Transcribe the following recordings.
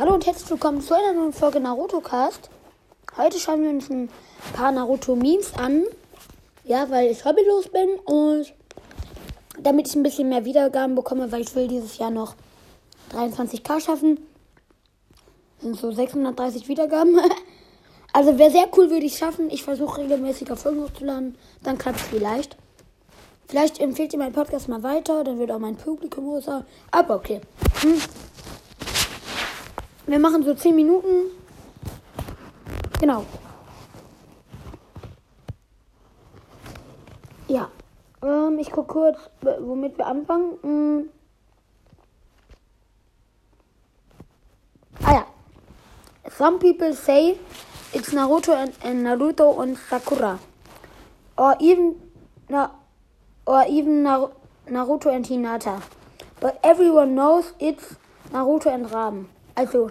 Hallo und herzlich willkommen zu einer neuen Folge Naruto Cast. Heute schauen wir uns ein paar Naruto Memes an. Ja, weil ich hobbylos bin und damit ich ein bisschen mehr Wiedergaben bekomme, weil ich will dieses Jahr noch 23k schaffen. Sind so 630 Wiedergaben. also wäre sehr cool, würde ich schaffen. Ich versuche regelmäßiger Folgen hochzuladen. Dann klappt es vielleicht. Vielleicht empfiehlt ihr meinen Podcast mal weiter, dann wird auch mein Publikum größer. Aber okay. Hm. Wir machen so 10 Minuten. Genau. Ja. Ähm, ich gucke kurz, womit wir anfangen. Hm. Ah ja. Some people say it's Naruto and, and Naruto und Sakura. Or even na, or even Nar Naruto and Hinata. But everyone knows it's Naruto and Raben. Also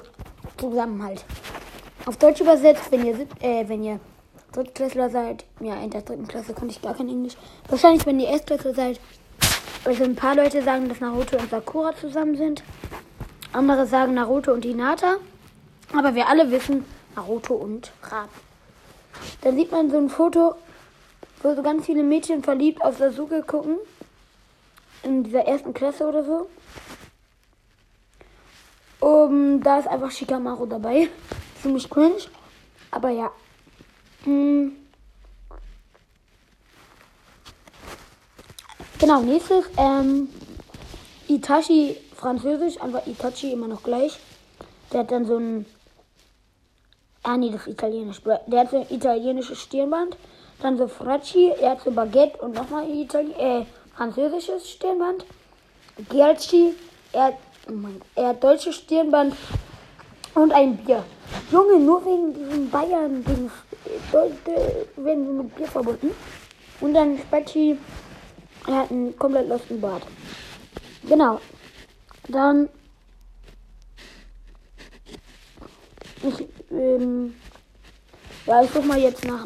Zusammenhalt. Auf Deutsch übersetzt, wenn ihr, äh, wenn ihr Drittklässler seid, ja, in der dritten Klasse konnte ich gar kein Englisch. Wahrscheinlich, wenn ihr Erstklässler seid. Also ein paar Leute sagen, dass Naruto und Sakura zusammen sind. Andere sagen Naruto und Hinata. Aber wir alle wissen Naruto und Raben. Dann sieht man so ein Foto, wo so ganz viele Mädchen verliebt auf Sasuke gucken. In dieser ersten Klasse oder so. Um, da ist einfach Shikamaru dabei. Ziemlich cringe. Aber ja. Hm. Genau, nächstes. Ähm, Itachi, Französisch, einfach Itachi immer noch gleich. Der hat dann so ein. Ah, nee, das ist italienisch. Der hat so ein italienisches Stirnband. Dann so Fracci, er hat so Baguette und nochmal Itali äh, französisches Stirnband. Gialci, er hat, er hat deutsches Stirnband und ein Bier. Junge, nur wegen diesem Bayern-Ding werden sie mit Bier verbunden. Und dann Spacci, er hat einen komplett losten Bart. Genau. Dann. Ich, ähm, ja, ich suche mal jetzt nach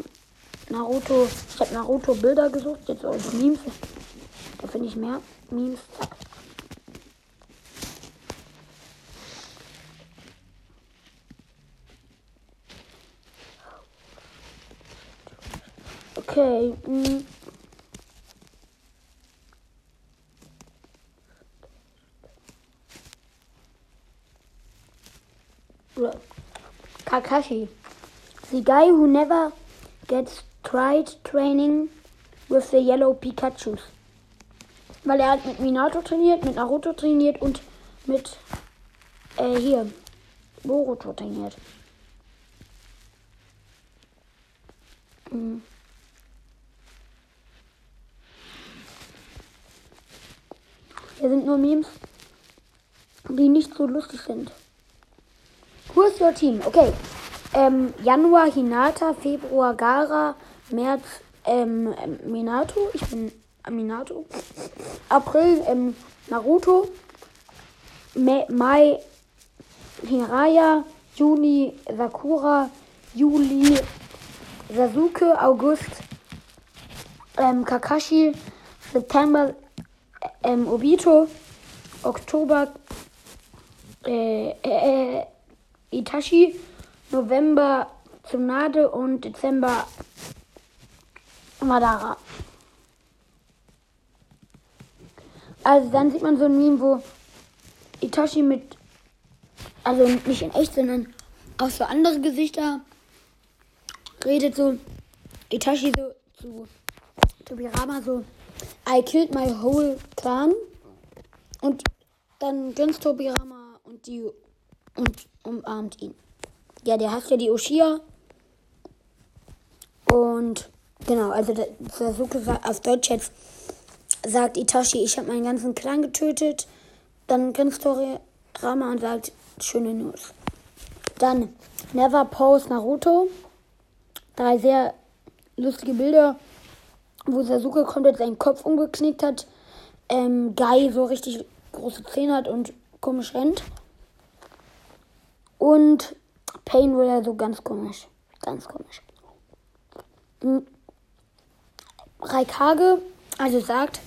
Naruto. Ich habe Naruto Bilder gesucht, jetzt als Memes. Da finde ich mehr Memes. Zack. Okay. Mh. Kakashi. The guy who never gets tried training with the yellow Pikachus. Weil er hat mit Minato trainiert, mit Naruto trainiert und mit äh, hier Boruto trainiert. Hm. Hier sind nur Memes, die nicht so lustig sind. Who is your team? Okay. Ähm, Januar Hinata, Februar Gara, März ähm, Minato. Ich bin Minato. April ähm, Naruto. Mai Hiraya. Juni Sakura. Juli Sasuke. August ähm, Kakashi. September ähm, Obito. Oktober äh, äh, äh Itachi. November Tsunade und Dezember Madara. Also dann sieht man so ein Meme, wo Itachi mit, also nicht in echt, sondern auch so andere Gesichter redet so Itachi so zu Tobirama so I killed my whole clan und dann grinst Tobirama und die und umarmt ihn ja, der hasst ja die Ushia. Und genau, also Sasuke auf Deutsch jetzt sagt Itachi, ich habe meinen ganzen Clan getötet. Dann grinst Rama und sagt, schöne News. Dann Never Pose Naruto. Drei sehr lustige Bilder, wo Sasuke komplett seinen Kopf umgeknickt hat. Ähm, Guy so richtig große Zähne hat und komisch rennt. Und Pain er so ganz komisch. Ganz komisch. Hm. Raikage, also sagt,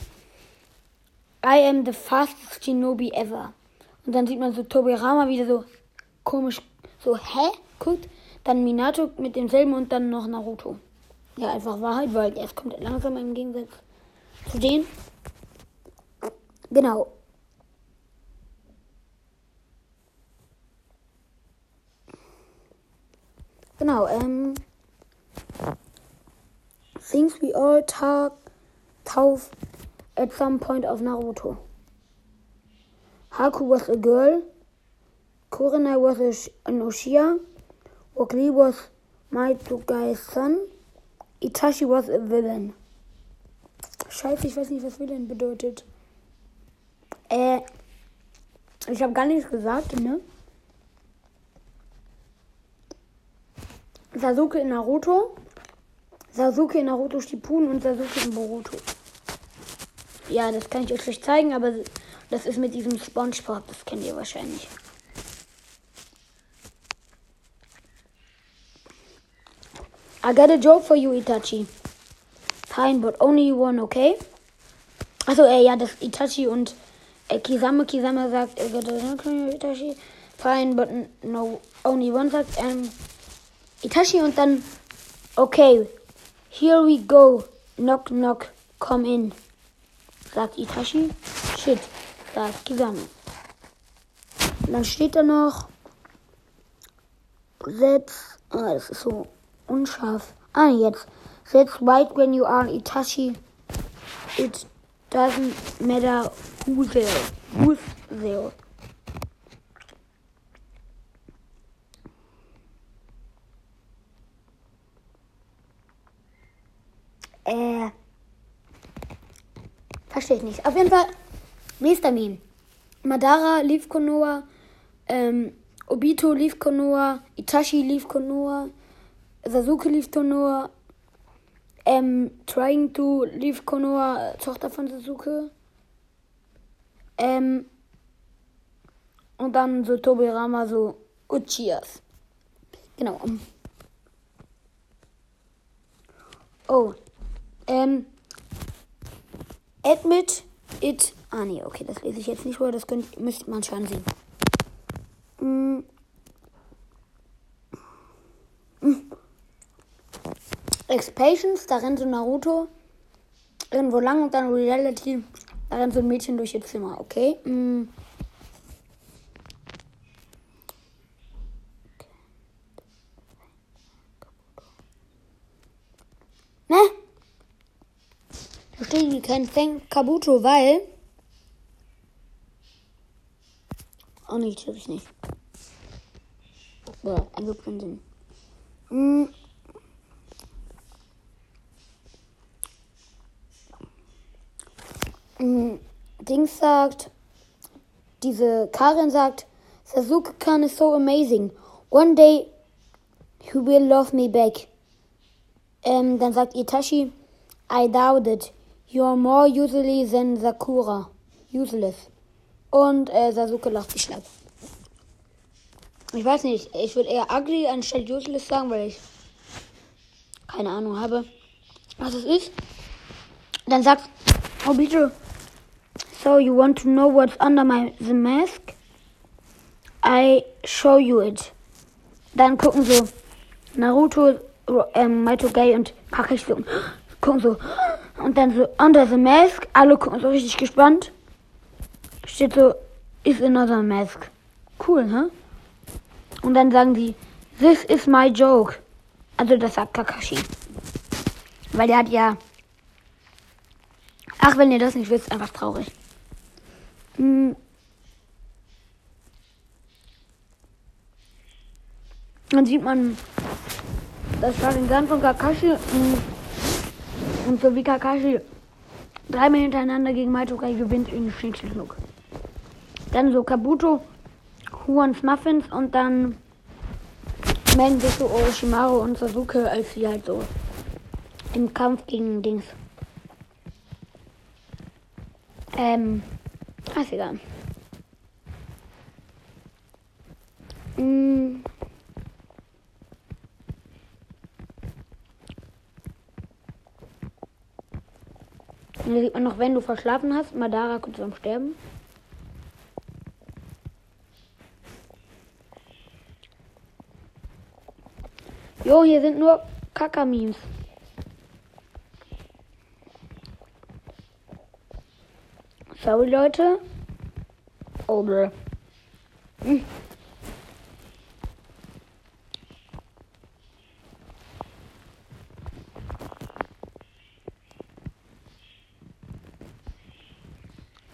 I am the fastest Shinobi ever. Und dann sieht man so Tobirama wieder so komisch so, hä? Guckt, dann Minato mit demselben und dann noch Naruto. Ja, einfach Wahrheit, weil erst kommt er langsam im Gegensatz zu denen. Genau. Genau, ähm. Things we all talk, tauf at some point of Naruto. Haku was a girl. Kurenai was a, an Oshia. Wakli was Maitugai's son. Itachi was a villain. Scheiße, ich weiß nicht, was Villain bedeutet. Äh, ich habe gar nichts gesagt, ne? Sasuke in Naruto, Sasuke in Naruto Shippuden und Sasuke in Boruto. Ja, das kann ich euch schlecht zeigen, aber das ist mit diesem Spongebob, das kennt ihr wahrscheinlich. I got a joke for you, Itachi. Fine, but only one, okay? Also, äh, ja, das Itachi und äh, Kisame, Kisame sagt, I got a joke for you, Itachi. Fine, but no, only one sagt, ähm, Itachi und dann, okay, here we go, knock, knock, come in, sagt Itachi. Shit, sagt Kisame. Und dann steht da noch, setz, ah, das ist so unscharf. Ah, jetzt, setz white when you are Itachi. It doesn't matter who's there. Who's there. Äh. Verstehe ich nicht. Auf jeden Fall, nächster Meme. Madara lief Konoha, ähm, Obito lief Konoha, Itachi lief Konoha, Sasuke lief Konoha, ähm, Trying to lief Konoha, Tochter von Sasuke. Ähm, und dann so Tobirama, so Uchiyas. Genau. Oh, ähm, admit it. Ah, nee, okay, das lese ich jetzt nicht vor, das könnt, müsste man schon sehen. Mm. Mm. Expatience, da rennt so Naruto irgendwo lang und dann Reality, da rennt so ein Mädchen durch ihr Zimmer, okay? Mm. Ne? Steht hier kein Thank Kabuto, weil. Oh nee, natürlich nicht. Ja, ergibt keinen Sinn. Hm. Hm. Dings sagt, diese Karin sagt, Sasuke Khan is so amazing. One day he will love me back. Ähm, dann sagt Itachi, I doubt it. You are more useless than Sakura. Useless. Und äh, Sasuke lacht sich schlapp. Ich weiß nicht, ich würde eher ugly anstatt useless sagen, weil ich keine Ahnung habe, was es ist. Dann sagt Obito, so you want to know what's under my the mask? I show you it. Dann gucken so Naruto, ähm, Maito Gay und Kakashi so, gucken so und dann so under the mask. Alle gucken so richtig gespannt. Steht so is another mask. Cool? Huh? Und dann sagen die, this is my joke. Also das sagt Kakashi. Weil der hat ja. Ach, wenn ihr das nicht wisst, einfach traurig. Hm. Dann sieht man das Sharingan von Kakashi. Und so wie Kakashi dreimal hintereinander gegen Maitokai gewinnt in Schnickschnuck. Dann so Kabuto, Huans Muffins und dann sich so Orochimaru und Sasuke, als sie halt so im Kampf gegen Dings. Ähm, Ah, Scheißegal. egal. Mm. Und hier sieht man noch, wenn du verschlafen hast, Madara kurz am Sterben. Jo, hier sind nur Kaka-Memes. Sorry, Leute. Oh, bäh. Hm.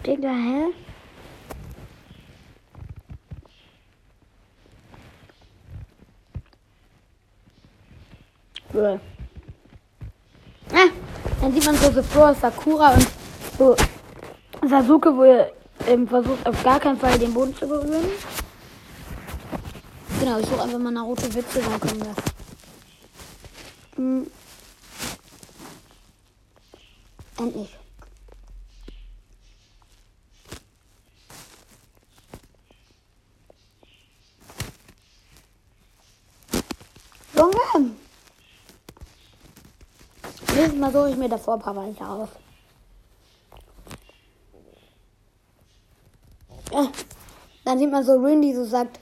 Digga, hä? Bäh. Ah, dann sieht man so Sephora, Sakura und so Sasuke, wo er ähm, versucht auf gar keinen Fall den Boden zu berühren. Genau, ich suche einfach mal Naruto Witze, dann kommen das. Hm. Endlich. Junge! Nächstes Mal suche ich mir davor ein paar Weiche auf. Ja, dann sieht man so Rin, die so sagt,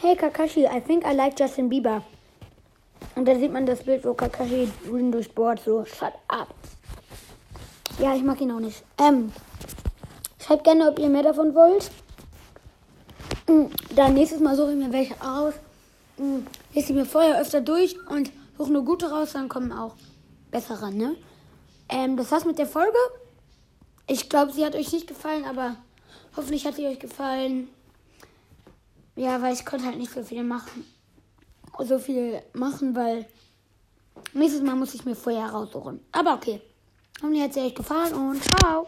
Hey Kakashi, I think I like Justin Bieber. Und dann sieht man das Bild, wo Kakashi Rin durchbohrt, so, shut up. Ja, ich mag ihn auch nicht. Ähm, schreibt gerne, ob ihr mehr davon wollt. Mm, Dann nächstes Mal suche ich mir welche aus. Mm, Lese ich mir vorher öfter durch und suche nur gute raus, dann kommen auch bessere, ne? Ähm, das war's mit der Folge. Ich glaube, sie hat euch nicht gefallen, aber hoffentlich hat sie euch gefallen. Ja, weil ich konnte halt nicht so viel machen. So viel machen, weil nächstes Mal muss ich mir vorher raussuchen. Aber okay. Hoffentlich hat sie euch gefallen und ciao.